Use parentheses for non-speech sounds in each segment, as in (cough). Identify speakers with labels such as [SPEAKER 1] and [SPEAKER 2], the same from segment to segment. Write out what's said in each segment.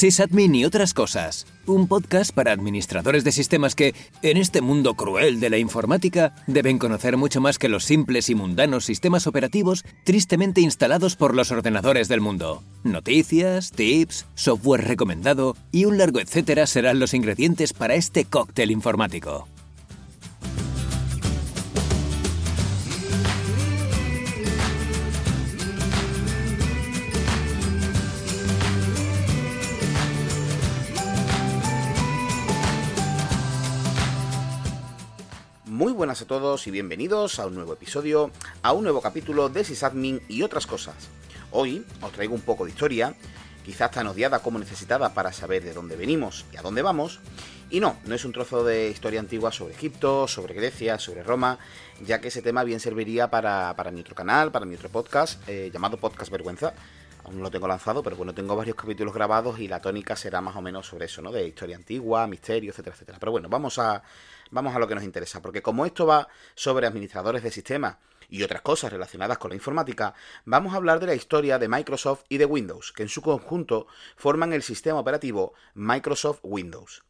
[SPEAKER 1] Sysadmin y otras cosas. Un podcast para administradores de sistemas que, en este mundo cruel de la informática, deben conocer mucho más que los simples y mundanos sistemas operativos tristemente instalados por los ordenadores del mundo. Noticias, tips, software recomendado y un largo etcétera serán los ingredientes para este cóctel informático.
[SPEAKER 2] A todos y bienvenidos a un nuevo episodio, a un nuevo capítulo de Sysadmin y otras cosas. Hoy os traigo un poco de historia, quizás tan odiada como necesitada para saber de dónde venimos y a dónde vamos. Y no, no es un trozo de historia antigua sobre Egipto, sobre Grecia, sobre Roma, ya que ese tema bien serviría para, mi otro canal, para mi otro podcast, eh, llamado Podcast Vergüenza. Aún no lo tengo lanzado, pero bueno, tengo varios capítulos grabados y la tónica será más o menos sobre eso, ¿no? De historia antigua, misterio, etcétera, etcétera. Pero bueno, vamos a, vamos a lo que nos interesa, porque como esto va sobre administradores de sistemas y otras cosas relacionadas con la informática, vamos a hablar de la historia de Microsoft y de Windows, que en su conjunto forman el sistema operativo Microsoft Windows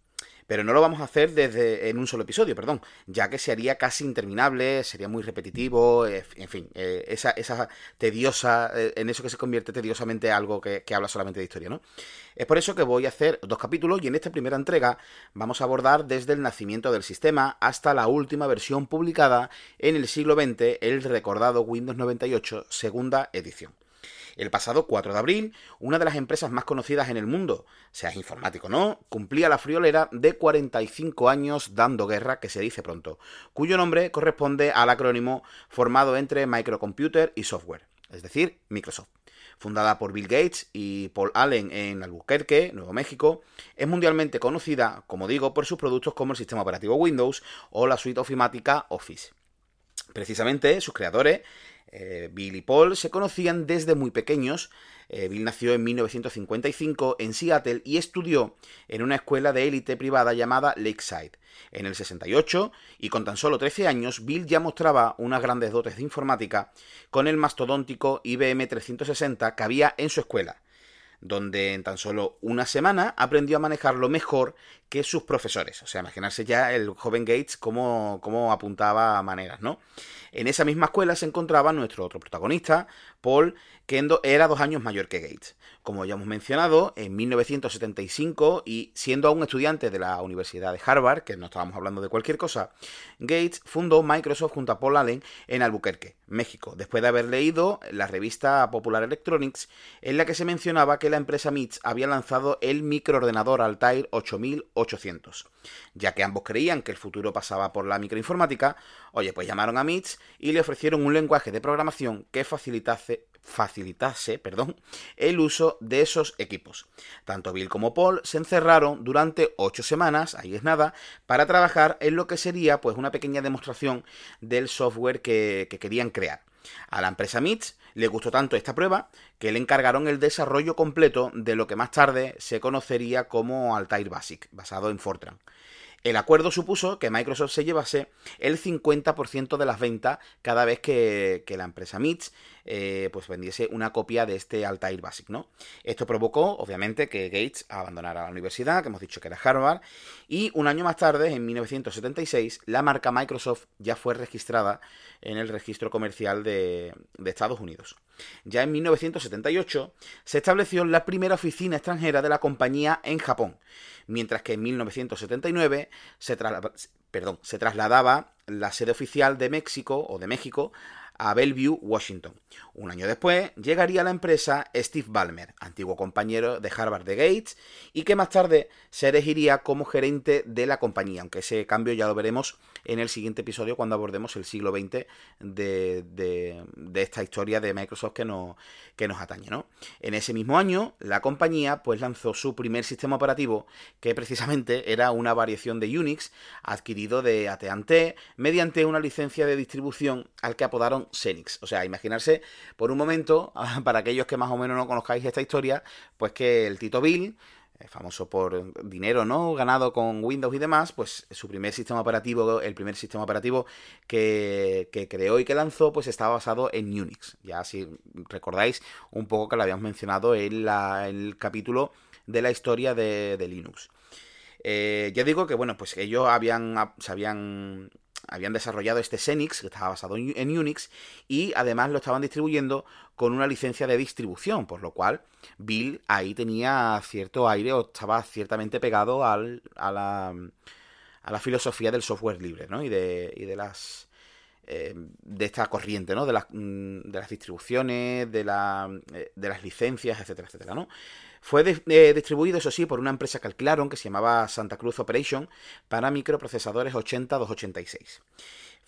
[SPEAKER 2] pero no lo vamos a hacer desde en un solo episodio, perdón, ya que sería casi interminable, sería muy repetitivo, eh, en fin, eh, esa, esa, tediosa, eh, en eso que se convierte tediosamente algo que, que habla solamente de historia, ¿no? Es por eso que voy a hacer dos capítulos y en esta primera entrega vamos a abordar desde el nacimiento del sistema hasta la última versión publicada en el siglo XX, el recordado Windows 98 segunda edición. El pasado 4 de abril, una de las empresas más conocidas en el mundo, seas informático o no, cumplía la friolera de 45 años dando guerra, que se dice pronto, cuyo nombre corresponde al acrónimo formado entre Microcomputer y Software, es decir, Microsoft fundada por Bill Gates y Paul Allen en Albuquerque, Nuevo México, es mundialmente conocida, como digo, por sus productos como el sistema operativo Windows o la suite ofimática Office. Precisamente, sus creadores eh, Bill y Paul se conocían desde muy pequeños. Eh, Bill nació en 1955 en Seattle y estudió en una escuela de élite privada llamada Lakeside. En el 68, y con tan solo 13 años, Bill ya mostraba unas grandes dotes de informática con el mastodóntico IBM 360 que había en su escuela donde en tan solo una semana aprendió a manejarlo mejor que sus profesores. O sea, imaginarse ya el joven Gates cómo, cómo apuntaba maneras, ¿no? En esa misma escuela se encontraba nuestro otro protagonista, Paul, que era dos años mayor que Gates. Como ya hemos mencionado, en 1975 y siendo aún estudiante de la Universidad de Harvard, que no estábamos hablando de cualquier cosa, Gates fundó Microsoft junto a Paul Allen en Albuquerque, México, después de haber leído la revista Popular Electronics, en la que se mencionaba que la empresa MITS había lanzado el microordenador Altair 8800. Ya que ambos creían que el futuro pasaba por la microinformática, oye, pues llamaron a MITS y le ofrecieron un lenguaje de programación que facilitase, facilitase perdón, el uso de esos equipos. Tanto Bill como Paul se encerraron durante ocho semanas, ahí es nada, para trabajar en lo que sería pues una pequeña demostración del software que, que querían crear. A la empresa MITS le gustó tanto esta prueba que le encargaron el desarrollo completo de lo que más tarde se conocería como Altair Basic, basado en Fortran. El acuerdo supuso que Microsoft se llevase el 50% de las ventas cada vez que, la empresa MITS eh, pues vendiese una copia de este Altair Basic, ¿no? Esto provocó, obviamente, que Gates abandonara la universidad, que hemos dicho que era Harvard, y un año más tarde, en 1976, la marca Microsoft ya fue registrada en el registro comercial de, Estados Unidos. Ya en 1978 se estableció la primera oficina extranjera de la compañía en Japón, mientras que en 1979 se, se trasladaba la sede oficial de México o de México a Bellevue, Washington. Un año después llegaría a la empresa Steve Ballmer, antiguo compañero de Harvard de Gates, y que más tarde se elegiría como gerente de la compañía, aunque ese cambio ya lo veremos en el siguiente episodio cuando abordemos el siglo XX de, esta historia de Microsoft que, que nos atañe. ¿no? En ese mismo año, la compañía pues, lanzó su primer sistema operativo, que precisamente era una variación de Unix adquirido de AT&T mediante una licencia de distribución al que apodaron Xenix. O sea, imaginarse por un momento, (laughs) para aquellos que más o menos no conozcáis esta historia, pues que el Tito Bill, famoso por dinero, ¿no? Ganado con Windows y demás, pues su primer sistema operativo, el primer sistema operativo que, creó y que lanzó, pues estaba basado en Unix. Ya si recordáis un poco que lo habíamos mencionado en, el capítulo de la historia de, Linux. Eh, ya digo que, bueno, pues ellos habían, se habían habían desarrollado este Xenix, que estaba basado en Unix, y además lo estaban distribuyendo con una licencia de distribución, por lo cual Bill ahí tenía cierto aire o estaba ciertamente pegado al, a, la, a, la, filosofía del software libre, ¿no? Y de, y de las eh, de esta corriente, ¿no? De las, mm, de las distribuciones, de, la, eh, de las licencias, etcétera, etcétera, ¿no? Fue eh, distribuido, eso sí, por una empresa que alquilaron que se llamaba Santa Cruz Operation para microprocesadores 80-286.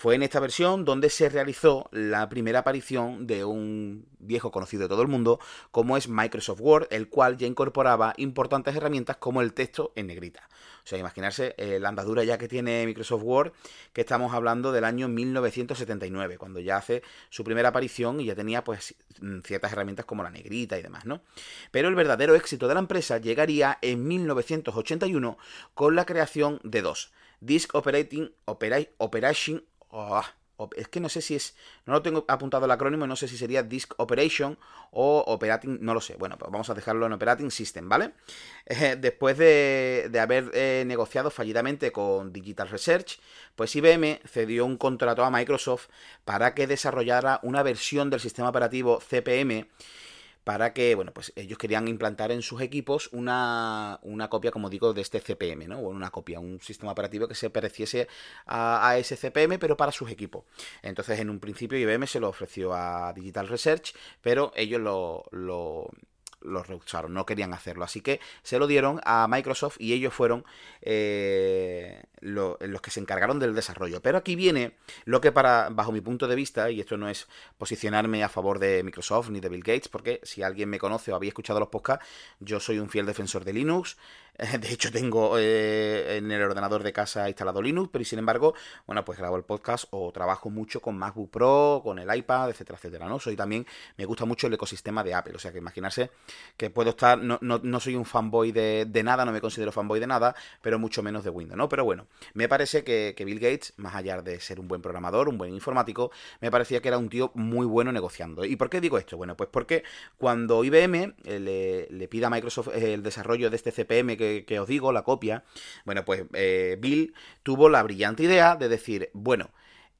[SPEAKER 2] Fue en esta versión donde se realizó la primera aparición de un viejo conocido de todo el mundo, como es Microsoft Word, el cual ya incorporaba importantes herramientas como el texto en negrita. O sea, imaginarse eh, la andadura ya que tiene Microsoft Word, que estamos hablando del año 1979, cuando ya hace su primera aparición y ya tenía pues mm, ciertas herramientas como la negrita y demás, ¿no? Pero el verdadero éxito de la empresa llegaría en 1981 con la creación de dos. Disk Operating Operation Oh, es que no sé si es. No lo tengo apuntado el acrónimo, no sé si sería Disk Operation o Operating. No lo sé. Bueno, pues vamos a dejarlo en Operating System, ¿vale? Eh, después de, haber eh, negociado fallidamente con Digital Research, pues IBM cedió un contrato a Microsoft para que desarrollara una versión del sistema operativo CPM para que, bueno, pues ellos querían implantar en sus equipos una, una copia, como digo, de este CPM, ¿no? O una copia, un sistema operativo que se pareciese a, ese CPM, pero para sus equipos. Entonces, en un principio, IBM se lo ofreció a Digital Research, pero ellos lo, lo lo rehusaron, no querían hacerlo. Así que se lo dieron a Microsoft y ellos fueron eh, los que se encargaron del desarrollo. Pero aquí viene lo que para, bajo mi punto de vista, y esto no es posicionarme a favor de Microsoft ni de Bill Gates, porque si alguien me conoce o había escuchado los podcasts, yo soy un fiel defensor de Linux, (laughs) De hecho, tengo eh, en el ordenador de casa instalado Linux, pero sin embargo, bueno, pues grabo el podcast o trabajo mucho con MacBook Pro, con el iPad, etcétera, etcétera, ¿no? Soy también, me gusta mucho el ecosistema de Apple, o sea que imaginarse que puedo estar, no, no, soy un fanboy de, nada, no me considero fanboy de nada, pero mucho menos de Windows, ¿no? Pero bueno, me parece que, Bill Gates, más allá de ser un buen programador, un buen informático, me parecía que era un tío muy bueno negociando. ¿Y por qué digo esto? Bueno, pues porque cuando IBM eh, le, le pida a Microsoft el desarrollo de este CPM que, os digo, la copia, bueno, pues eh, Bill tuvo la brillante idea de decir, bueno,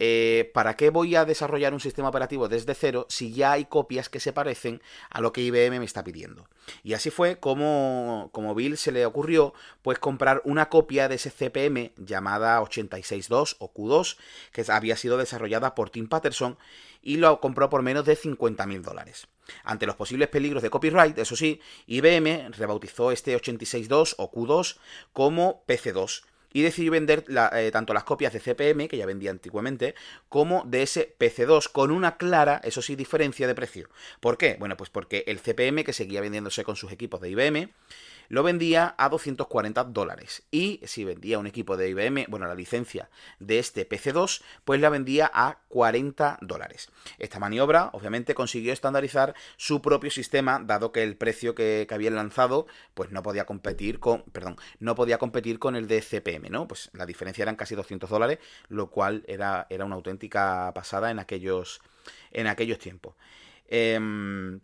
[SPEAKER 2] eh, ¿para qué voy a desarrollar un sistema operativo desde cero si ya hay copias que se parecen a lo que IBM me está pidiendo? Y así fue como, como Bill se le ocurrió pues comprar una copia de ese CPM llamada 862 o Q2 que había sido desarrollada por Tim Patterson y lo compró por menos de 50 mil dólares. Ante los posibles peligros de copyright, eso sí, IBM rebautizó este 862 o Q2 como PC2 y decidió vender eh, tanto las copias de CPM, que ya vendía antiguamente, como de ese PC2, con una clara, eso sí, diferencia de precio. ¿Por qué? Bueno, pues porque el CPM, que seguía vendiéndose con sus equipos de IBM, lo vendía a 240 dólares. Y si vendía un equipo de IBM, bueno, la licencia de este PC2, pues la vendía a 40 dólares. Esta maniobra, obviamente, consiguió estandarizar su propio sistema, dado que el precio que, habían lanzado, pues no podía competir con, perdón, no podía competir con el de CPM, ¿no? Pues la diferencia eran casi 200 dólares, lo cual era, era una auténtica pasada en aquellos, en aquellos tiempos. Em,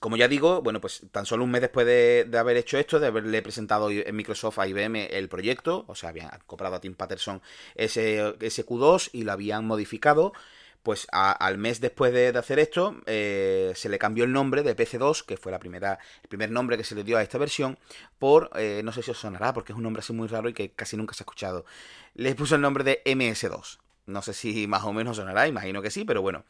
[SPEAKER 2] como ya digo, bueno, pues tan solo un mes después de, haber hecho esto, de haberle presentado en Microsoft a IBM el proyecto, o sea, habían comprado a Tim Patterson ese, ese Q2 y lo habían modificado, pues al mes después de, hacer esto, eh, se le cambió el nombre de PC2, que fue la primera, el primer nombre que se le dio a esta versión, por, eh, no sé si os sonará, porque es un nombre así muy raro y que casi nunca se ha escuchado. Le puso el nombre de MS2. No sé si (laughs) más o menos sonará, imagino que sí, pero bueno,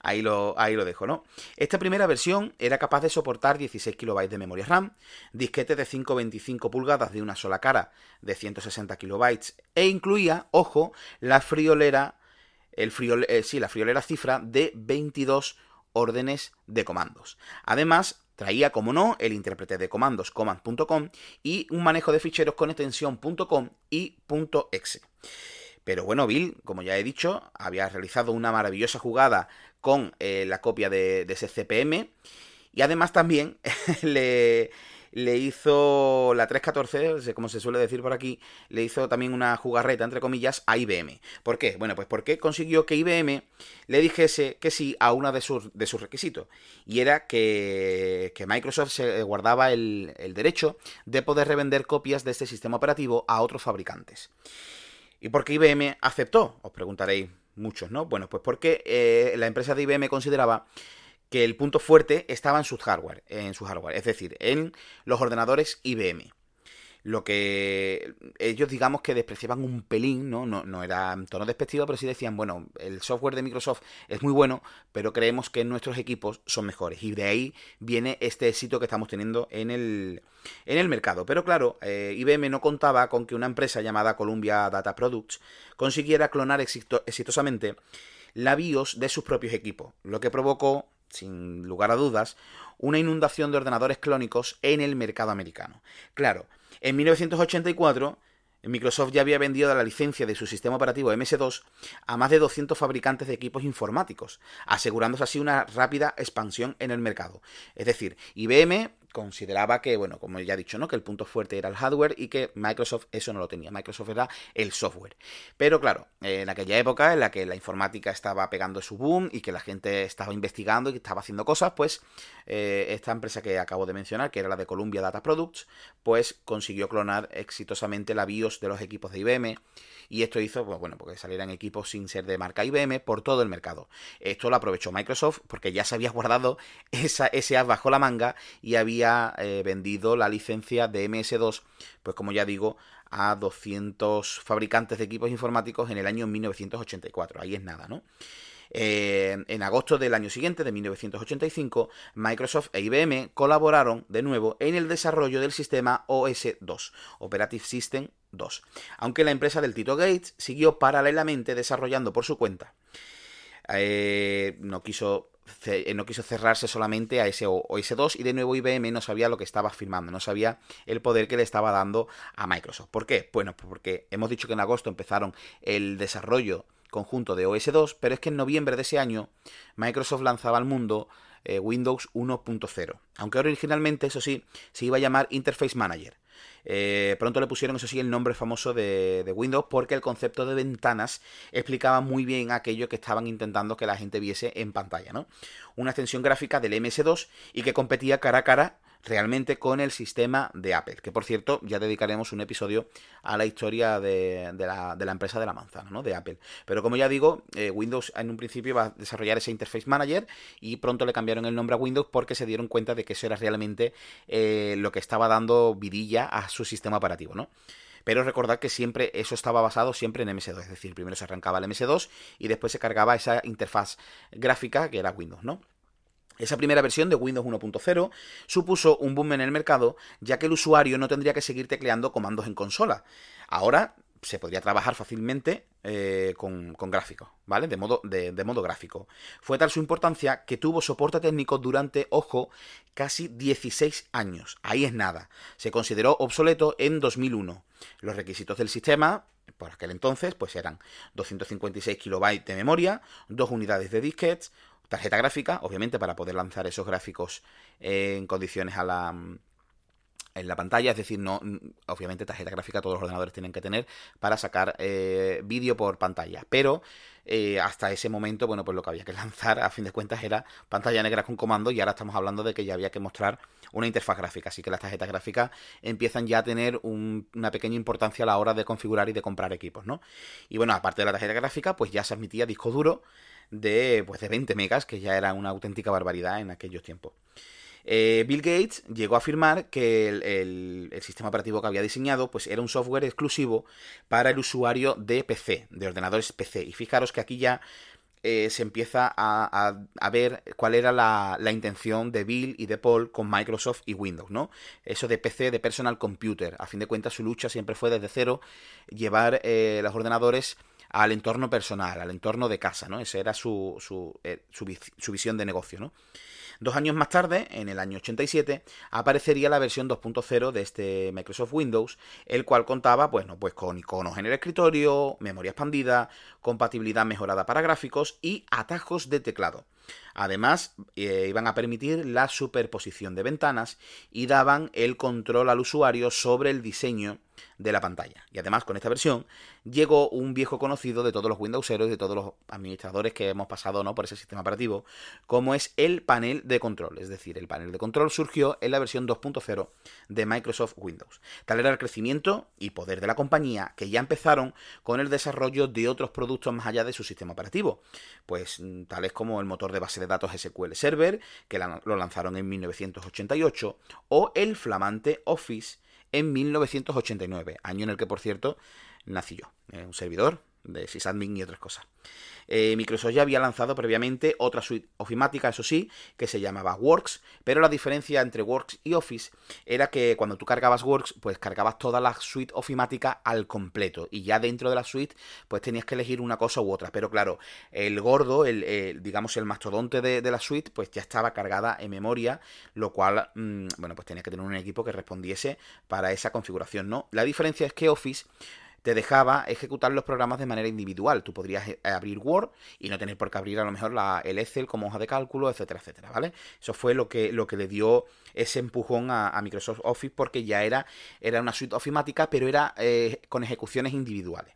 [SPEAKER 2] ahí lo, ahí lo dejo, ¿no? Esta primera versión era capaz de soportar 16 KB de memoria RAM, disquete de 5,25 pulgadas de una sola cara de 160 KB e incluía, ojo, la friolera, el eh, sí, la friolera cifra de 22 órdenes de comandos. Además, traía, como no, el intérprete de comandos command.com y un manejo de ficheros con extensión .com y .exe. Pero bueno, Bill, como ya he dicho, había realizado una maravillosa jugada con eh, la copia de, ese CPM. Y además también (laughs) le, le hizo la 314, como se suele decir por aquí, le hizo también una jugarreta, entre comillas, a IBM. ¿Por qué? Bueno, pues porque consiguió que IBM le dijese que sí a uno de sus, de sus requisitos. Y era que, que Microsoft se guardaba el, el derecho de poder revender copias de este sistema operativo a otros fabricantes. ¿Y por qué IBM aceptó? Os preguntaréis muchos, ¿no? Bueno, pues porque eh, la empresa de IBM consideraba que el punto fuerte estaba en su hardware, en su hardware, es decir, en los ordenadores IBM lo que ellos digamos que despreciaban un pelín, ¿no? No, no era en tono despectivo, pero sí decían, bueno, el software de Microsoft es muy bueno, pero creemos que nuestros equipos son mejores. Y de ahí viene este éxito que estamos teniendo en el, en el mercado. Pero claro, eh, IBM no contaba con que una empresa llamada Columbia Data Products consiguiera clonar exitosamente la BIOS de sus propios equipos, lo que provocó, sin lugar a dudas, una inundación de ordenadores clónicos en el mercado americano. Claro, en 1984, Microsoft ya había vendido la licencia de su sistema operativo MS2 a más de 200 fabricantes de equipos informáticos, asegurándose así una rápida expansión en el mercado. Es decir, IBM consideraba que, bueno, como ya he dicho, ¿no? Que el punto fuerte era el hardware y que Microsoft eso no lo tenía. Microsoft era el software. Pero claro, en aquella época en la que la informática estaba pegando su boom y que la gente estaba investigando y estaba haciendo cosas, pues eh, esta empresa que acabo de mencionar, que era la de Columbia Data Products, pues consiguió clonar exitosamente la BIOS de los equipos de IBM y esto hizo, pues bueno, porque salieran equipos sin ser de marca IBM por todo el mercado. Esto lo aprovechó Microsoft porque ya se había guardado esa, ese bajo la manga y había eh, vendido la licencia de MS2, pues como ya digo, a 200 fabricantes de equipos informáticos en el año 1984. Ahí es nada, ¿no? Eh, en agosto del año siguiente, de 1985, Microsoft e IBM colaboraron de nuevo en el desarrollo del sistema OS2, Operative System 2, aunque la empresa del Tito Gates siguió paralelamente desarrollando por su cuenta. Eh, no quiso no quiso cerrarse solamente a ese OS2 y de nuevo IBM no sabía lo que estaba firmando, no sabía el poder que le estaba dando a Microsoft. ¿Por qué? Bueno, porque hemos dicho que en agosto empezaron el desarrollo conjunto de OS2, pero es que en noviembre de ese año Microsoft lanzaba al mundo eh, Windows 1.0, aunque originalmente, eso sí, se iba a llamar Interface Manager. Eh, pronto le pusieron, eso sí, el nombre famoso de, de, Windows porque el concepto de ventanas explicaba muy bien aquello que estaban intentando que la gente viese en pantalla, ¿no? Una extensión gráfica del MS2 y que competía cara a cara realmente con el sistema de Apple, que por cierto ya dedicaremos un episodio a la historia de, la, empresa de la manzana, ¿no? De Apple. Pero como ya digo, eh, Windows en un principio iba a desarrollar ese Interface Manager y pronto le cambiaron el nombre a Windows porque se dieron cuenta de que eso era realmente eh, lo que estaba dando vidilla a su sistema operativo, ¿no? Pero recordad que siempre eso estaba basado siempre en MS2, es decir, primero se arrancaba el MS2 y después se cargaba esa interfaz gráfica que era Windows, ¿no? Esa primera versión de Windows 1.0 supuso un boom en el mercado, ya que el usuario no tendría que seguir tecleando comandos en consola. Ahora se podría trabajar fácilmente eh, con, gráficos, ¿vale? De modo, de, modo gráfico. Fue tal su importancia que tuvo soporte técnico durante, ojo, casi 16 años. Ahí es nada. Se consideró obsoleto en 2001. Los requisitos del sistema, por aquel entonces, pues eran 256 kilobytes de memoria, dos unidades de disquetes, tarjeta gráfica, obviamente para poder lanzar esos gráficos en condiciones a la en la pantalla, es decir, no, obviamente tarjeta gráfica todos los ordenadores tienen que tener para sacar eh, vídeo por pantalla, pero eh, hasta ese momento, bueno, pues lo que había que (laughs) lanzar a fin de cuentas era pantalla negra con comando y ahora estamos hablando de que ya había que mostrar una interfaz gráfica, así que las tarjetas gráficas empiezan ya a tener una pequeña importancia a la hora de configurar y de comprar equipos, ¿no? Y bueno, aparte de la tarjeta gráfica, pues ya se admitía disco duro de, pues de 20 megas, que ya era una auténtica barbaridad en aquellos tiempos. Eh, Bill Gates llegó a afirmar que el, sistema operativo que había diseñado pues era un software exclusivo para el usuario de PC, de ordenadores PC. Y fijaros que aquí ya eh, se empieza a, ver cuál era la, intención de Bill y de Paul con Microsoft y Windows, ¿no? Eso de PC, de personal computer. A fin de cuentas, su lucha siempre fue desde cero llevar eh, los ordenadores al entorno personal, al entorno de casa, ¿no? Esa era su, su, su visión de negocio, ¿no? Dos años más tarde, en el año 87, aparecería la versión 2.0 de este Microsoft Windows, el cual contaba bueno, pues con iconos en el escritorio, memoria expandida, compatibilidad mejorada para gráficos y atajos de teclado. Además, eh, iban a permitir la superposición de ventanas y daban el control al usuario sobre el diseño de la pantalla. Y además, con esta versión, llegó un viejo conocido de todos los Windowseros y de todos los administradores que hemos pasado ¿no? por ese sistema operativo, como es el panel de control. Es decir, el panel de control surgió en la versión 2.0 de Microsoft Windows. Tal era el crecimiento y poder de la compañía que ya empezaron con el desarrollo de otros productos más allá de su sistema operativo. Pues mm, tales como el motor de base de datos SQL Server, que lo lanzaron en 1988, o el flamante Office en 1989, año en el que, por cierto, nací yo, eh, un servidor de sysadmin y otras cosas. Eh, Microsoft ya había lanzado previamente otra suite ofimática, eso sí, que se llamaba Works, pero la diferencia entre Works y Office era que cuando tú cargabas Works, pues cargabas toda la suite ofimática al completo, y ya dentro de la suite, pues tenías que elegir una cosa u otra, pero claro, el gordo, el, digamos el mastodonte de, la suite, pues ya estaba cargada en memoria, lo cual, mm, bueno, pues tenía que tener un equipo que respondiese para esa configuración, ¿no? La diferencia es que Office te dejaba ejecutar los programas de manera individual. Tú podrías eh, abrir Word y no tener por qué abrir a lo mejor la, el Excel como hoja de cálculo, etcétera, etcétera, ¿vale? Eso fue lo que, lo que le dio ese empujón a, Microsoft Office porque ya era, era una suite ofimática, pero era eh, con ejecuciones individuales.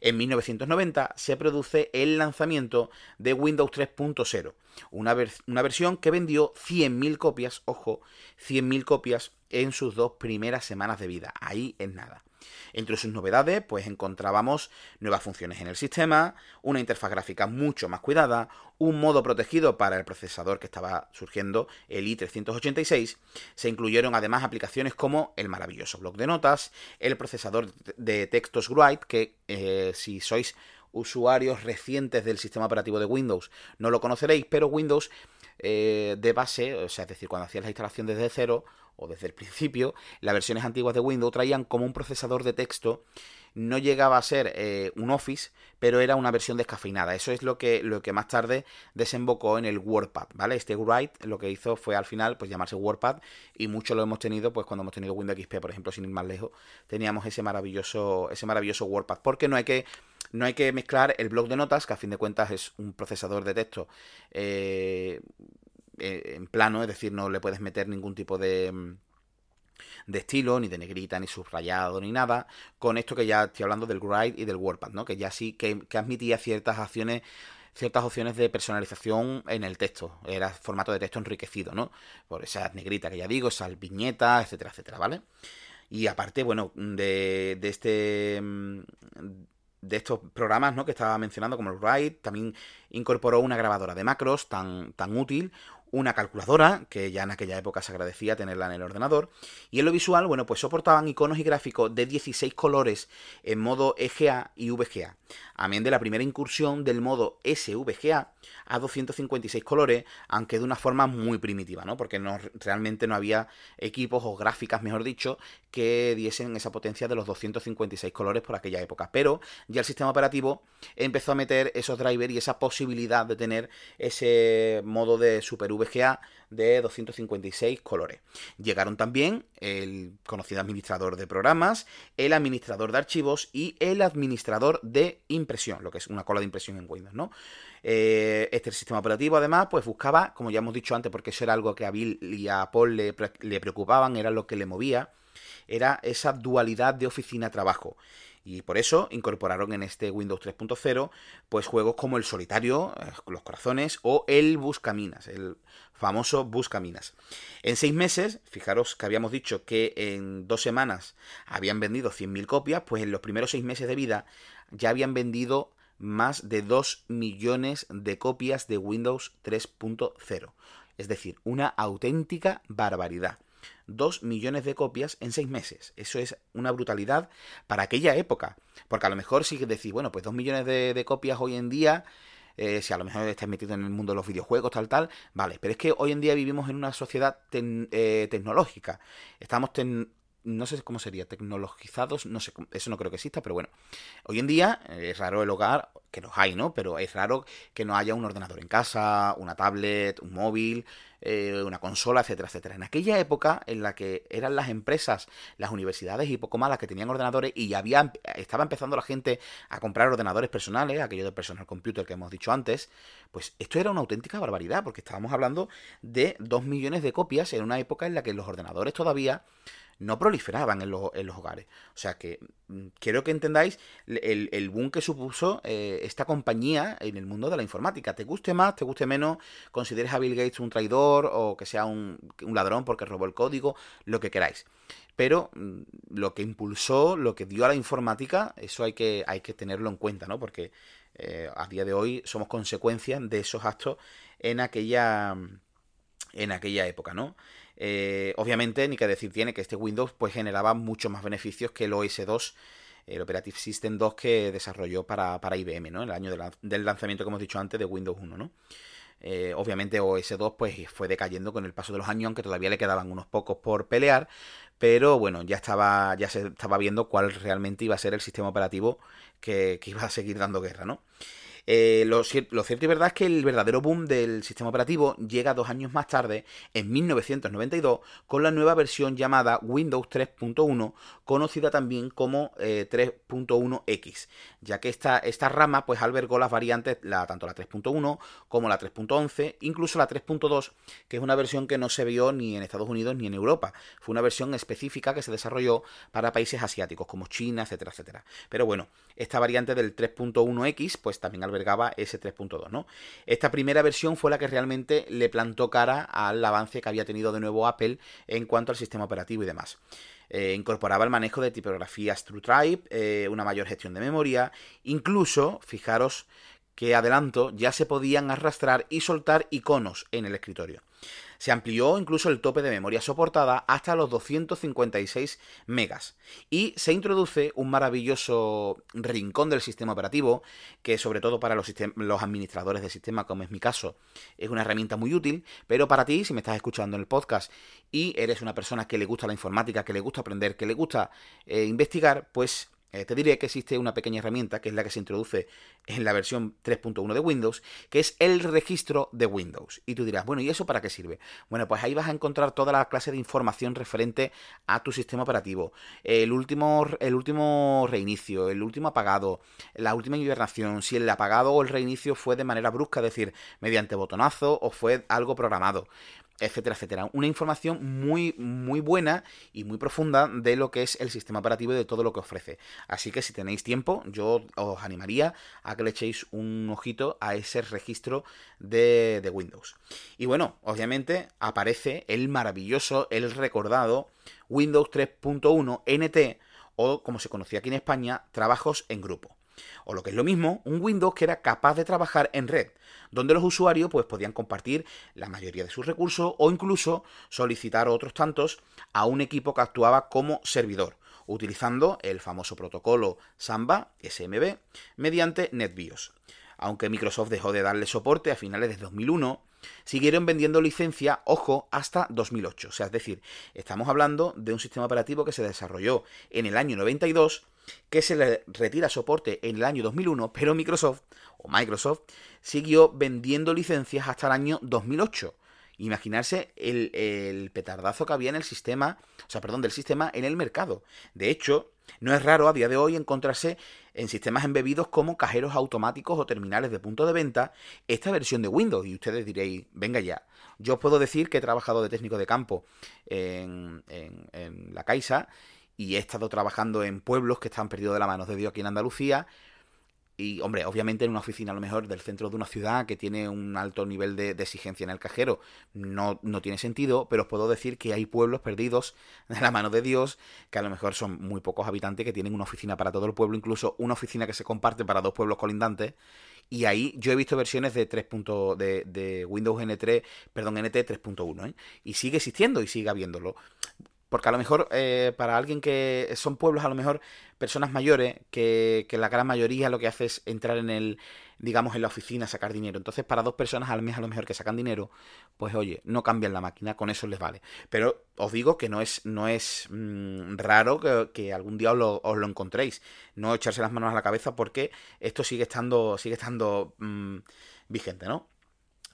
[SPEAKER 2] En 1990 se produce el lanzamiento de Windows 3.0, una, una versión que vendió 100.000 copias, ojo, 100.000 copias en sus dos primeras semanas de vida. Ahí es nada. Entre sus novedades, pues encontrábamos nuevas funciones en el sistema, una interfaz gráfica mucho más cuidada, un modo protegido para el procesador que estaba surgiendo, el i386. Se incluyeron además aplicaciones como el maravilloso bloc de notas, el procesador de textos Write, que eh, si sois usuarios recientes del sistema operativo de Windows no lo conoceréis, pero Windows eh, de base, o sea, es decir, cuando hacías la instalación desde cero, o desde el principio, las versiones antiguas de Windows traían como un procesador de texto. No llegaba a ser eh, un Office, pero era una versión descafeinada. Eso es lo que, lo que más tarde desembocó en el WordPad, ¿vale? Este Write lo que hizo fue al final pues llamarse WordPad y mucho lo hemos tenido pues cuando hemos tenido Windows XP, por ejemplo, sin ir más lejos, teníamos ese maravilloso, ese maravilloso WordPad. Porque no hay que no hay que mezclar el blog de notas, que a fin de cuentas es un procesador de texto eh, eh, en plano, es decir, no le puedes meter ningún tipo de mm, de estilo, ni de negrita, ni subrayado, ni nada, con esto que ya estoy hablando del Gride y del WordPad, ¿no? Que ya sí que, admitía ciertas acciones ciertas opciones de personalización en el texto. Era formato de texto enriquecido, ¿no? Por esa negrita que ya digo, esas viñetas, etcétera, etcétera, ¿vale? Y aparte, bueno, de, de este mm, de estos programas ¿no? que estaba mencionando, como el Write, también incorporó una grabadora de macros tan, tan útil, una calculadora, que ya en aquella época se agradecía tenerla en el ordenador, y en lo visual, bueno, pues soportaban iconos y gráficos de 16 colores en modo EGA y VGA, amén de la primera incursión del modo SVGA a 256 colores, aunque de una forma muy primitiva, ¿no? Porque realmente no había equipos o gráficas, mejor dicho, que diesen esa potencia de los 256 colores por aquella época. Pero ya el sistema operativo empezó a meter esos drivers y esa posibilidad de tener ese modo de Super VGA de 256 colores. Llegaron también el conocido administrador de programas, el administrador de archivos y el administrador de impresión, lo que es una cola de impresión en Windows, ¿no? Eh, este sistema operativo, además, pues buscaba, como ya hemos dicho antes, porque eso era algo que a Bill y a Paul le, preocupaban, era lo que le movía, era esa dualidad de oficina-trabajo. Y por eso incorporaron en este Windows 3.0 pues juegos como el Solitario, eh, Los Corazones o el Buscaminas, el famoso Buscaminas. En seis meses, fijaros que habíamos dicho que en dos semanas habían vendido 100.000 copias, pues en los primeros seis meses de vida ya habían vendido más de 2 millones de copias de Windows 3.0. Es decir, una auténtica barbaridad. 2 millones de copias en 6 meses. Eso es una brutalidad para aquella época. Porque a lo mejor sí que decís, bueno, pues 2 millones de, copias hoy en día, eh, si a lo mejor estás metido en el mundo de los videojuegos, tal, tal, vale. Pero es que hoy en día vivimos en una sociedad eh, tecnológica. Estamos no sé cómo sería, tecnologizados, no sé, eso no creo que exista, pero bueno. Hoy en día eh, es raro el hogar, que los hay, ¿no? Pero es raro que no haya un ordenador en casa, una tablet, un móvil, eh, una consola, etcétera, etcétera. En aquella época en la que eran las empresas, las universidades y poco más las que tenían ordenadores y ya había, estaba empezando la gente a comprar ordenadores personales, aquello de personal computer que hemos dicho antes, pues esto era una auténtica barbaridad, porque estábamos hablando de dos millones de copias en una época en la que los ordenadores todavía no proliferaban en, en, los hogares. O sea que mm, quiero que entendáis el, el boom que supuso eh, esta compañía en el mundo de la informática. Te guste más, te guste menos, consideres a Bill Gates un traidor o que sea un, un ladrón porque robó el código, lo que queráis. Pero mm, lo que impulsó, lo que dio a la informática, eso hay que, hay que tenerlo en cuenta, ¿no? Porque eh, a día de hoy somos consecuencia de esos actos en aquella, en aquella época, ¿no? Eh, obviamente, ni que decir tiene que este Windows pues generaba mucho más beneficios que el OS 2, el Operative System 2 que desarrolló para, IBM, ¿no? En el año del lanzamiento, como hemos dicho antes, de Windows 1, ¿no? Eh, obviamente OS 2 pues fue decayendo con el paso de los años, aunque todavía le quedaban unos pocos por pelear, pero bueno, ya estaba, ya se estaba viendo cuál realmente iba a ser el sistema operativo que, que iba a seguir dando guerra, ¿no? Eh, lo, cierto y verdad es que el verdadero boom del sistema operativo llega dos años más tarde, en 1992, con la nueva versión llamada Windows 3.1, conocida también como 3.1X, eh, ya que esta, esta rama pues albergó las variantes, tanto la 3.1 como la 3.11, incluso la 3.2, que es una versión que no se vio ni en Estados Unidos ni en Europa. Fue una versión específica que se desarrolló para países asiáticos como China, etcétera, etcétera. Pero bueno, esta variante del 3.1X pues también albergó ese 3.2, ¿no? Esta primera versión fue la que realmente le plantó cara al avance que había tenido de nuevo Apple en cuanto al sistema operativo y demás. Eh, incorporaba el manejo de tipografías TrueType, eh, una mayor gestión de memoria, incluso, fijaros que adelanto, ya se podían arrastrar y soltar iconos en el escritorio. Se amplió incluso el tope de memoria soportada hasta los 256 megas. Y se introduce un maravilloso rincón del sistema operativo que sobre todo para los, los administradores de sistema, como es mi caso, es una herramienta muy útil, pero para ti, si me estás escuchando en el podcast y eres una persona que le gusta la informática, que le gusta aprender, que le gusta eh, investigar, pues eh, te diré que existe una pequeña herramienta, que es la que se introduce en la versión 3.1 de Windows, que es el registro de Windows. Y tú dirás, bueno, ¿y eso para qué sirve? Bueno, pues ahí vas a encontrar toda la clase de información referente a tu sistema operativo. El último, el último reinicio, el último apagado, la última hibernación, si el apagado o el reinicio fue de manera brusca, es decir, mediante botonazo o fue algo programado etcétera, etcétera. Una información muy, muy buena y muy profunda de lo que es el sistema operativo y de todo lo que ofrece. Así que si tenéis tiempo, yo os animaría a que le echéis un ojito a ese registro de, de Windows. Y bueno, obviamente aparece el maravilloso, el recordado Windows 3.1 NT o como se conocía aquí en España, trabajos en grupo o lo que es lo mismo, un Windows que era capaz de trabajar en red, donde los usuarios pues, podían compartir la mayoría de sus recursos o incluso solicitar otros tantos a un equipo que actuaba como servidor, utilizando el famoso protocolo Samba, SMB, mediante NetBIOS. Aunque Microsoft dejó de darle soporte a finales de 2001, siguieron vendiendo licencia, ojo, hasta 2008. O sea, es decir, estamos hablando de un sistema operativo que se desarrolló en el año 92 que se le retira soporte en el año 2001, pero Microsoft o Microsoft siguió vendiendo licencias hasta el año 2008. Imaginarse el, petardazo que había en el sistema, o sea, perdón, del sistema en el mercado. De hecho, no es raro a día de hoy encontrarse en sistemas embebidos como cajeros automáticos o terminales de punto de venta esta versión de Windows. Y ustedes diréis, venga ya. Yo os puedo decir que he trabajado de técnico de campo en, en la Caixa y he estado trabajando en pueblos que están perdidos de la mano de Dios aquí en Andalucía y, hombre, obviamente en una oficina a lo mejor del centro de una ciudad que tiene un alto nivel de, exigencia en el cajero no, no, tiene sentido, pero os puedo decir que hay pueblos perdidos de la mano de Dios que a lo mejor son muy pocos habitantes que tienen una oficina para todo el pueblo, incluso una oficina que se comparte para dos pueblos colindantes. Y ahí yo he visto versiones de 3. de, de Windows N3, perdón, NT 3.1, ¿eh? y sigue existiendo y sigue habiéndolo. Porque a lo mejor eh, para alguien que son pueblos, a lo mejor personas mayores, que, la gran mayoría lo que hace es entrar en el, digamos, en la oficina, sacar dinero. Entonces, para dos personas al mes a lo mejor que sacan dinero, pues oye, no cambian la máquina, con eso les vale. Pero os digo que no es, no es mm, raro que, algún día os lo, os lo, encontréis. No echarse las manos a la cabeza porque esto sigue estando, sigue estando mm, vigente, ¿no?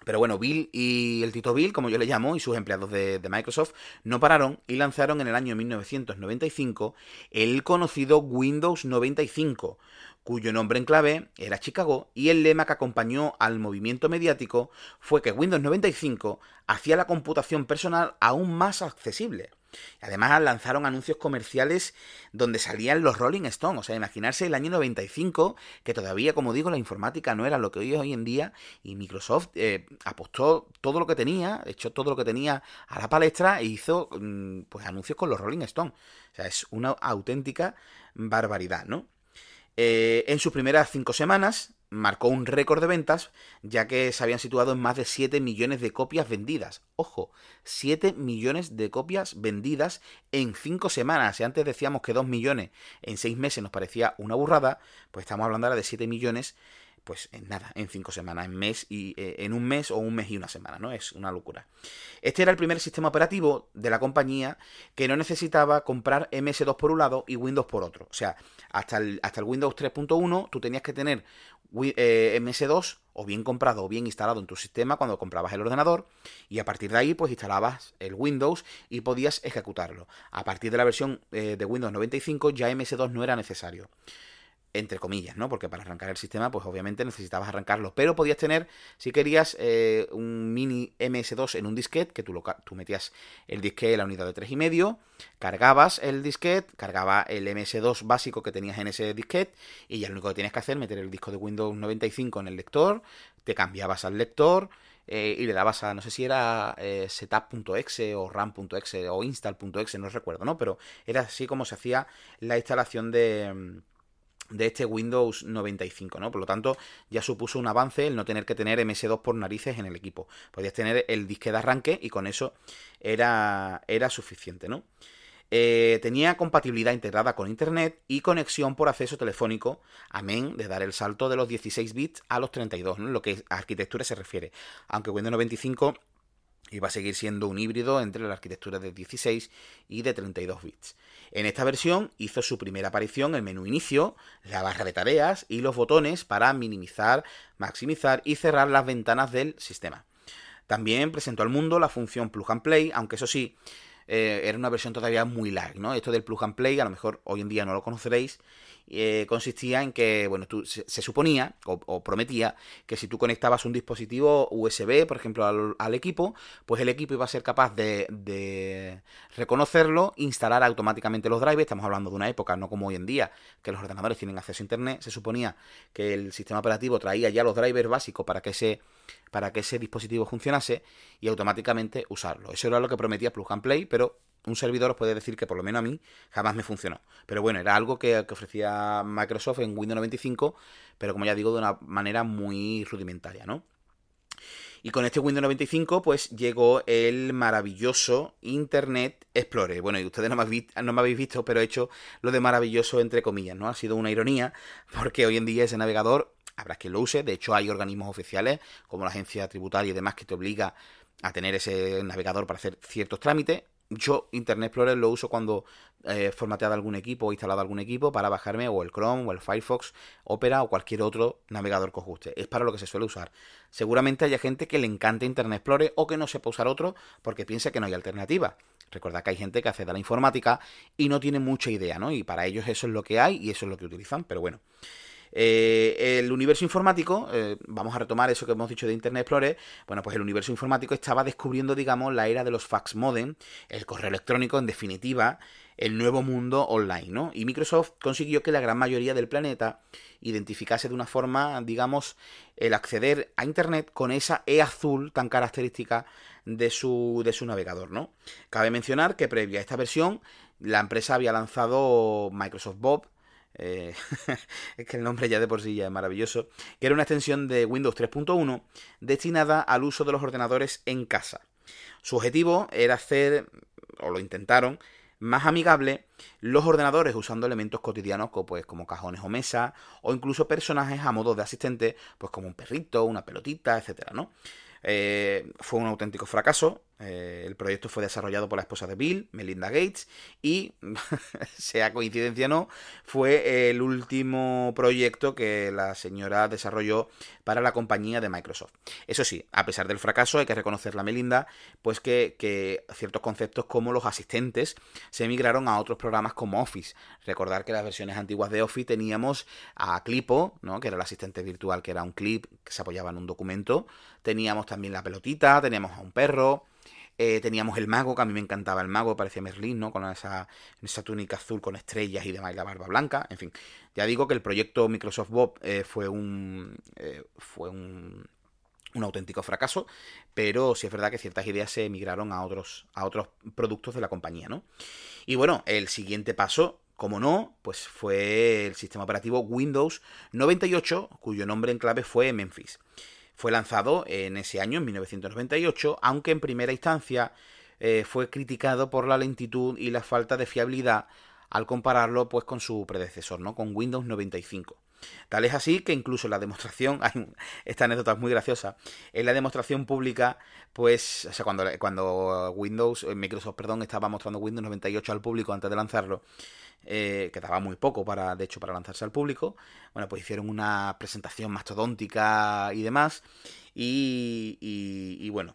[SPEAKER 2] Pero bueno, Bill y el Tito Bill, como yo le llamo, y sus empleados de, Microsoft, no pararon y lanzaron en el año 1995 el conocido Windows 95, cuyo nombre en clave era Chicago, y el lema que acompañó al movimiento mediático fue que Windows 95 hacía la computación personal aún más accesible. Además lanzaron anuncios comerciales donde salían los Rolling Stones. O sea, imaginarse el año 95, que todavía, como digo, la informática no era lo que hoy es hoy en día, y Microsoft eh, apostó todo lo que tenía, echó todo lo que tenía a la palestra e hizo mm, pues anuncios con los Rolling Stones. O sea, es una auténtica barbaridad, ¿no? Eh, en sus primeras cinco semanas, marcó un récord de ventas, ya que se habían situado en más de 7 millones de copias vendidas. Ojo, 7 millones de copias vendidas en 5 semanas. Si antes decíamos que 2 millones en 6 meses nos parecía una burrada, pues estamos hablando ahora de 7 millones pues en nada, en cinco semanas, en mes y eh, en un mes o un mes y una semana, ¿no? Es una locura. Este era el primer sistema operativo de la compañía que no necesitaba comprar MS2 por un lado y Windows por otro. O sea, hasta el, hasta el Windows 3.1 tú tenías que tener eh, MS2 o bien comprado o bien instalado en tu sistema cuando comprabas el ordenador y a partir de ahí pues instalabas el Windows y podías ejecutarlo. A partir de la versión eh, de Windows 95 ya MS2 no era necesario entre comillas, ¿no? Porque para arrancar el sistema, pues obviamente necesitabas arrancarlo. Pero podías tener, si querías, eh, un mini MS2 en un disquete, que tú, lo, metías el disquete en la unidad de 3,5, cargabas el disquete, cargaba el MS2 básico que tenías en ese disquete, y ya lo único que tienes que hacer es meter el disco de Windows 95 en el lector, te cambiabas al lector, eh, y le dabas a, no sé si era eh, setup.exe o ram.exe o install.exe, no recuerdo, ¿no? Pero era así como se hacía la instalación de de este Windows 95, ¿no? Por lo tanto, ya supuso un avance el no tener que tener MS2 por narices en el equipo. Podías tener el disque de arranque y con eso era, era suficiente, ¿no? Eh, tenía compatibilidad integrada con Internet y conexión por acceso telefónico, amén de dar el salto de los 16 bits a los 32, ¿no? lo que a arquitectura se refiere. Aunque Windows 95 iba a seguir siendo un híbrido entre la arquitectura de 16 y de 32 bits. En esta versión hizo su primera aparición el menú inicio, la barra de tareas y los botones para minimizar, maximizar y cerrar las ventanas del sistema. También presentó al mundo la función Plug and Play, aunque eso sí, eh, era una versión todavía muy light, ¿no? Esto del Plug and Play, a lo mejor hoy en día no lo conoceréis, eh, consistía en que, bueno, se, suponía o, prometía que si tú conectabas un dispositivo USB, por ejemplo, al, equipo, pues el equipo iba a ser capaz de, reconocerlo, instalar automáticamente los drivers. Estamos hablando de una época, no como hoy en día, que los ordenadores tienen acceso a Internet. Se suponía que el sistema operativo traía ya los drivers básicos para que ese, para que ese dispositivo funcionase y automáticamente usarlo. Eso era lo que prometía Plug and Play, pero un servidor os puede decir que por lo menos a mí jamás me funcionó. Pero bueno, era algo que, ofrecía Microsoft en Windows 95, pero como ya digo, de una manera muy rudimentaria, ¿no? Y con este Windows 95, pues llegó el maravilloso Internet Explorer. Bueno, y ustedes no me, no me habéis visto, pero he hecho lo de maravilloso entre comillas, ¿no? Ha sido una ironía, porque hoy en día ese navegador habrá quien lo use. De hecho, hay organismos oficiales, como la agencia tributaria y demás, que te obliga a tener ese navegador para hacer ciertos trámites yo Internet Explorer lo uso cuando he eh, formateado algún equipo o instalado algún equipo para bajarme o el Chrome o el Firefox, Opera o cualquier otro navegador que os guste. Es para lo que se suele usar. Seguramente haya gente que le encante Internet Explorer o que no sepa usar otro porque piensa que no hay alternativa. Recuerda que hay gente que accede a la informática y no tiene mucha idea, ¿no? Y para ellos eso es lo que hay y eso es lo que utilizan, pero bueno. Eh, el universo informático, eh, vamos a retomar eso que hemos dicho de Internet Explorer, bueno, pues el universo informático estaba descubriendo, digamos, la era de los fax modem, el correo electrónico, en definitiva, el nuevo mundo online, ¿no? Y Microsoft consiguió que la gran mayoría del planeta identificase de una forma, digamos, el acceder a Internet con esa E azul tan característica de su, de su navegador, ¿no? Cabe mencionar que previa a esta versión, la empresa había lanzado Microsoft Bob, eh, (laughs) es que el nombre ya de por sí ya es maravilloso, que era una extensión de Windows 3.1 destinada al uso de los ordenadores en casa. Su objetivo era hacer, o lo intentaron, más amigable los ordenadores usando elementos cotidianos como, pues, como cajones o mesas, o incluso personajes a modo de asistente, pues como un perrito, una pelotita, etcétera, ¿no? Eh, fue un auténtico fracaso. Eh, el proyecto fue desarrollado por la esposa de Bill, Melinda Gates, y, (laughs) sea coincidencia o no, fue el último proyecto que la señora desarrolló para la compañía de Microsoft. Eso sí, a pesar del fracaso, hay que reconocer la Melinda, pues que, ciertos conceptos como los asistentes se migraron a otros programas como Office. Recordar que las versiones antiguas de Office teníamos a Clipo, ¿no? que era el asistente virtual, que era un clip que se apoyaba en un documento. Teníamos también la pelotita, teníamos a un perro, eh, teníamos el mago, que a mí me encantaba el mago, parecía Merlín, ¿no? Con esa, esa túnica azul con estrellas y demás, y la barba blanca. En fin, ya digo que el proyecto Microsoft Bob eh, fue un. Eh, fue un un auténtico fracaso, pero sí es verdad que ciertas ideas se emigraron a otros, a otros productos de la compañía, ¿no? Y bueno, el siguiente paso, como no, pues fue el sistema operativo Windows 98, cuyo nombre en clave fue Memphis. Fue lanzado en ese año, en 1998, aunque en primera instancia eh, fue criticado por la lentitud y la falta de fiabilidad al compararlo pues con su predecesor, ¿no? Con Windows 95. Tal es así que incluso en la demostración, (laughs) esta anécdota es muy graciosa, en la demostración pública, pues, o sea, cuando, cuando Windows, eh, Microsoft, perdón, estaba mostrando Windows 98 al público antes de lanzarlo, eh, que daba muy poco para, de hecho, para lanzarse al público. Bueno, pues hicieron una presentación mastodóntica y demás. Y, y, bueno,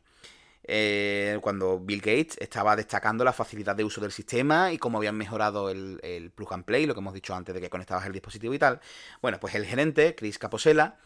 [SPEAKER 2] eh, cuando Bill Gates estaba destacando la facilidad de uso del sistema y cómo habían mejorado el, el, plug and play, lo que hemos dicho antes de que conectabas el dispositivo y tal. Bueno, pues el gerente, Chris Caposella,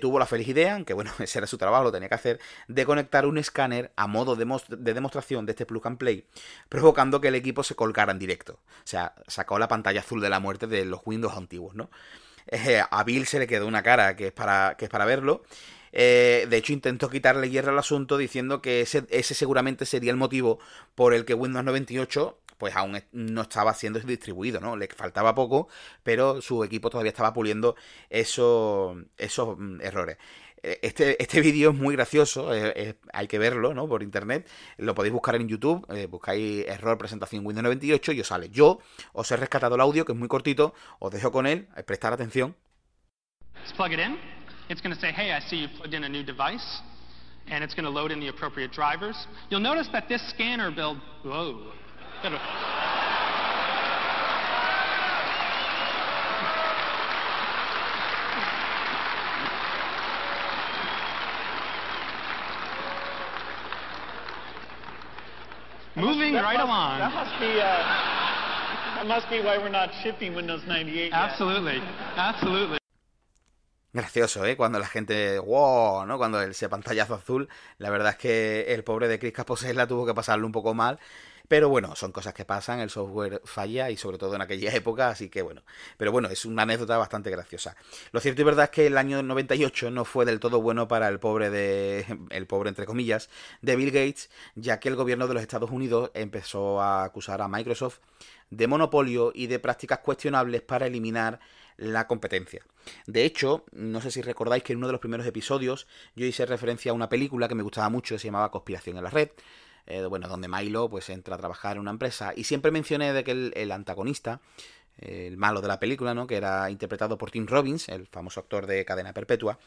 [SPEAKER 2] tuvo la feliz idea, aunque bueno, (laughs) ese era su trabajo, lo tenía que hacer, de conectar un escáner a modo de, demostración de este plug and play, provocando que el equipo se colgara en directo. O sea, sacó la pantalla azul de la muerte de los Windows antiguos, ¿no? (laughs) Eh, a Bill se le quedó una cara que es para, que es para verlo. Eh, de hecho, intentó quitarle hierro al asunto diciendo que ese, seguramente sería el motivo por el que Windows 98 pues aún no estaba siendo distribuido, ¿no? Le faltaba poco, pero su equipo todavía estaba puliendo esos, esos mm, errores. E, este, este vídeo es muy gracioso, eh, hay que verlo, ¿no? Por internet. Lo podéis buscar en YouTube, eh, buscáis error presentación Windows 98 y os sale. Yo os he rescatado el audio, que es muy cortito, os dejo con él, eh, prestar atención. It's going to say, hey, I see you plugged in a new device. And it's going to load in the appropriate drivers. You'll notice that this scanner build, whoa. Moving right must, along. That must be. Uh, that must be why we're not shipping Windows 98. Yet. Absolutely, absolutely. Gracioso, ¿eh? Cuando la gente, wow, ¿no? Cuando ese pantallazo azul, la verdad es que el pobre de Chris Caposella tuvo que pasarlo un poco mal pero bueno, son cosas que pasan, el software falla y sobre todo en aquella época, así que bueno. Pero bueno, es una anécdota bastante graciosa. Lo cierto y verdad es que el año 98 no fue del todo bueno para el pobre de (laughs) el pobre entre comillas de Bill Gates, ya que el gobierno de los Estados Unidos empezó a acusar a Microsoft de monopolio y de prácticas cuestionables para eliminar la competencia. De hecho, no sé si recordáis que en uno de los primeros episodios yo hice referencia a una película que me gustaba mucho, se llamaba Conspiración en la Red, eh, bueno, donde Milo pues entra a trabajar en una empresa y siempre mencioné de que el, antagonista el malo de la película, ¿no? Que era interpretado por Tim Robbins, el famoso actor de Cadena Perpetua.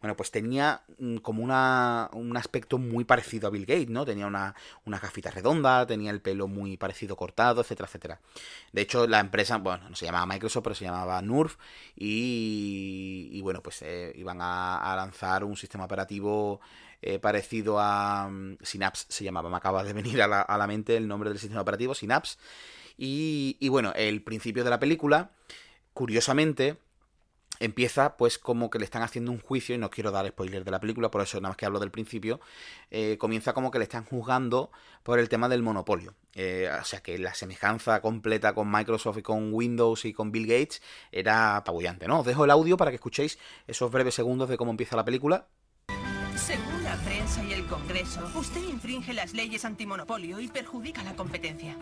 [SPEAKER 2] Bueno, pues tenía mm, como una, un aspecto muy parecido a Bill Gates, ¿no? Tenía una, una gafita redonda, tenía el pelo muy parecido cortado, etcétera, etcétera. De hecho, la empresa, bueno, no se llamaba Microsoft, pero se llamaba Nerf. Y, bueno, pues eh, iban a, lanzar un sistema operativo eh, parecido a mm, Synapse, se llamaba. Me acaba de venir a la, a la mente el nombre del sistema operativo, Synapse. Y, bueno, el principio de la película, curiosamente, empieza pues como que le están haciendo un juicio, y no quiero dar spoiler de la película, por eso nada más que hablo del principio, eh, comienza como que le están juzgando por el tema del monopolio. Eh, o sea que la semejanza completa con Microsoft y con Windows y con Bill Gates era apabullante, ¿no? Os dejo el audio para que escuchéis esos breves segundos de cómo empieza la película.
[SPEAKER 3] Según la prensa y el Congreso, usted infringe las leyes antimonopolio y perjudica la competencia.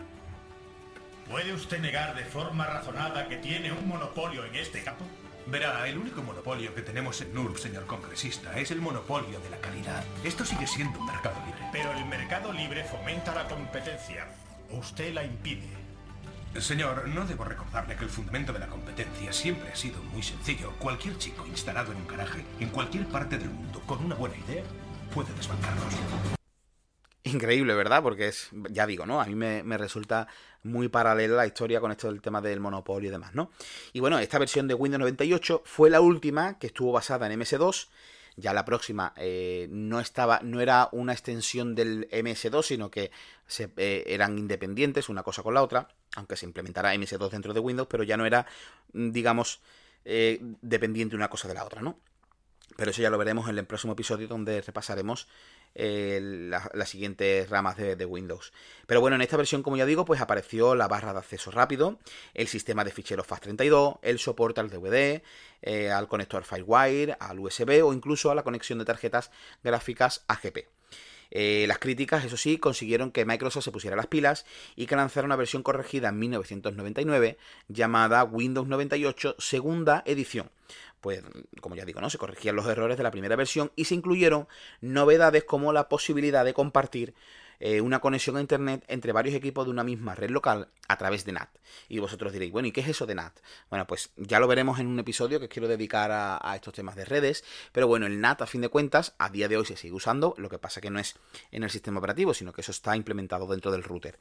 [SPEAKER 4] ¿Puede usted negar de forma razonada que tiene un monopolio en este campo?
[SPEAKER 5] Verá, el único monopolio que tenemos en NURB, señor congresista, es el monopolio de la calidad. Esto sigue siendo un mercado libre.
[SPEAKER 4] Pero el mercado libre fomenta la competencia. Usted la impide.
[SPEAKER 5] Señor, no debo recordarle que el fundamento de la competencia siempre ha sido muy sencillo. Cualquier chico instalado en un garaje, en cualquier parte del mundo, con una buena idea, puede desbancarnos.
[SPEAKER 2] Increíble, ¿verdad? Porque es, ya digo, ¿no? A mí me, resulta muy paralela la historia con esto del tema del monopolio y demás, ¿no? Y bueno, esta versión de Windows 98 fue la última que estuvo basada en MS2. Ya la próxima eh, no estaba, no era una extensión del MS2, sino que se, eh, eran independientes una cosa con la otra, aunque se implementara MS2 dentro de Windows, pero ya no era, mm, digamos, eh, dependiente una cosa de la otra, ¿no? Pero eso ya lo veremos en el próximo episodio donde repasaremos las siguientes ramas de, Windows. Pero bueno, en esta versión, como ya digo, pues apareció la barra de acceso rápido, el sistema de ficheros FAT32, el soporte al DVD, eh, al conector FireWire, al USB o incluso a la conexión de tarjetas gráficas AGP. Eh, las críticas, eso sí, consiguieron que Microsoft se pusiera las pilas y que lanzara una versión corregida en 1999 llamada Windows 98 segunda edición, pues como ya digo, ¿no? Se corregían los errores de la primera versión y se incluyeron novedades como la posibilidad de compartir eh, una conexión a Internet entre varios equipos de una misma red local a través de NAT. Y vosotros diréis, bueno, ¿y qué es eso de NAT? Bueno, pues ya lo veremos en un episodio que quiero dedicar a, estos temas de redes, pero bueno, el NAT a fin de cuentas a día de hoy se sigue usando, lo que pasa que no es en el sistema operativo, sino que eso está implementado dentro del router.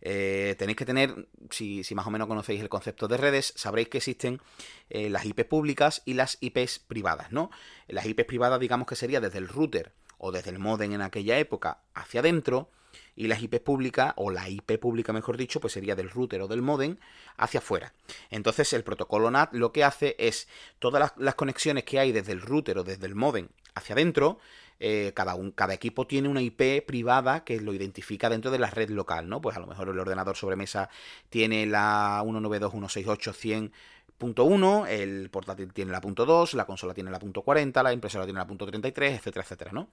[SPEAKER 2] Eh, tenéis que tener, si, más o menos conocéis el concepto de redes, sabréis que existen eh, las IPs públicas y las IPs privadas, ¿no? Las IPs privadas digamos que sería desde el router o desde el modem en aquella época hacia adentro, y las IP públicas, o la IP pública mejor dicho, pues sería del router o del modem hacia afuera. Entonces el protocolo NAT lo que hace es todas las, conexiones que hay desde el router o desde el modem hacia adentro, eh, cada, un, cada equipo tiene una IP privada que lo identifica dentro de la red local, ¿no? Pues a lo mejor el ordenador sobremesa tiene la 192.168.100 punto 1, el portátil tiene la punto 2, la consola tiene la punto 40, la impresora tiene la punto 33, etcétera, etcétera, ¿no?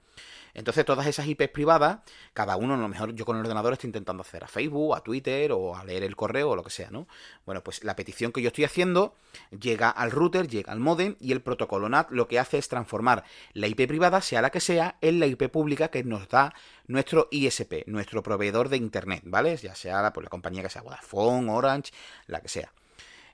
[SPEAKER 2] Entonces todas esas IPs privadas, cada uno, a lo mejor yo con el ordenador estoy intentando hacer a Facebook, a Twitter o a leer el correo o lo que sea, ¿no? Bueno, pues la petición que yo estoy haciendo llega al router, llega al modem y el protocolo NAT lo que hace es transformar la IP privada, sea la que sea, en la IP pública que nos da nuestro ISP, nuestro proveedor de internet, ¿vale? Ya sea la, pues, la compañía que sea Vodafone, Orange, la que sea.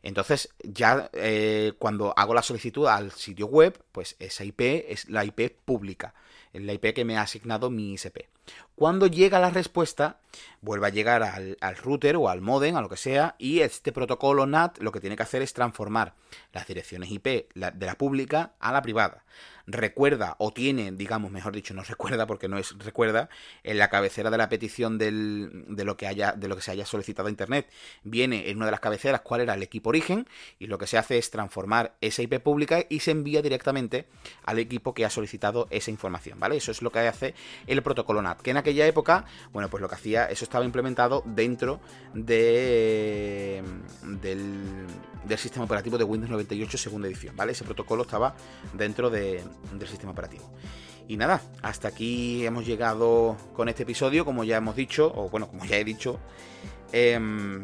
[SPEAKER 2] Entonces, ya eh, cuando hago la solicitud al sitio web, pues esa IP es la IP pública, es la IP que me ha asignado mi ISP. Cuando llega la respuesta, vuelve a llegar al, router o al modem, a lo que sea, y este protocolo NAT lo que tiene que hacer es transformar las direcciones IP de la pública a la privada. Recuerda o tiene, digamos, mejor dicho, no recuerda porque no es recuerda, en la cabecera de la petición del, de, lo que haya, de lo que se haya solicitado a Internet, viene en una de las cabeceras cuál era el equipo origen y lo que se hace es transformar esa IP pública y se envía directamente al equipo que ha solicitado esa información, ¿vale? Eso es lo que hace el protocolo NAT, que en aquella época, bueno, pues lo que hacía, eso estaba implementado dentro de, del, del sistema operativo de Windows 98 segunda edición, ¿vale? Ese protocolo estaba dentro de, del sistema operativo. Y nada, hasta aquí hemos llegado con este episodio, como ya hemos dicho, o bueno, como ya he dicho, em,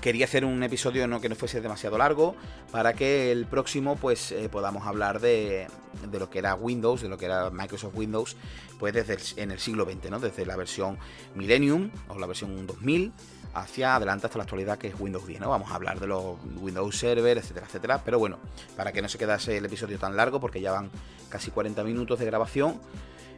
[SPEAKER 2] quería hacer un episodio no que no fuese demasiado largo para que el próximo pues eh, podamos hablar de, de, lo que era Windows, de lo que era Microsoft Windows, pues desde en el siglo XX, ¿no? Desde la versión Millennium o la versión 2000 hacia adelante hasta la actualidad que es Windows 10, ¿no? Vamos a hablar de los Windows Server, etcétera, etcétera. Pero bueno, para que no se quedase el episodio tan largo, porque ya van casi 40 minutos de grabación,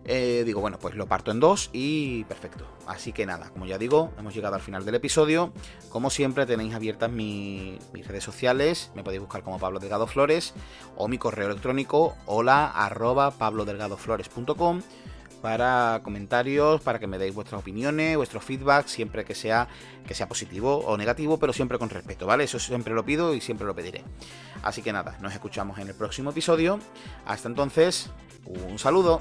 [SPEAKER 2] eh, digo, bueno, pues lo parto en dos y perfecto. Así que nada, como ya digo, hemos llegado al final del episodio. Como siempre, tenéis abiertas mis redes sociales. Me podéis buscar como Pablo Delgado Flores o mi correo electrónico hola arroba pablodelgadoflores.com para comentarios, para que me deis vuestras opiniones, vuestro feedback, siempre que sea, que sea positivo o negativo, pero siempre con respeto, ¿vale? Eso siempre lo pido y siempre lo pediré. Así que nada, nos escuchamos en el próximo episodio. Hasta entonces, un saludo.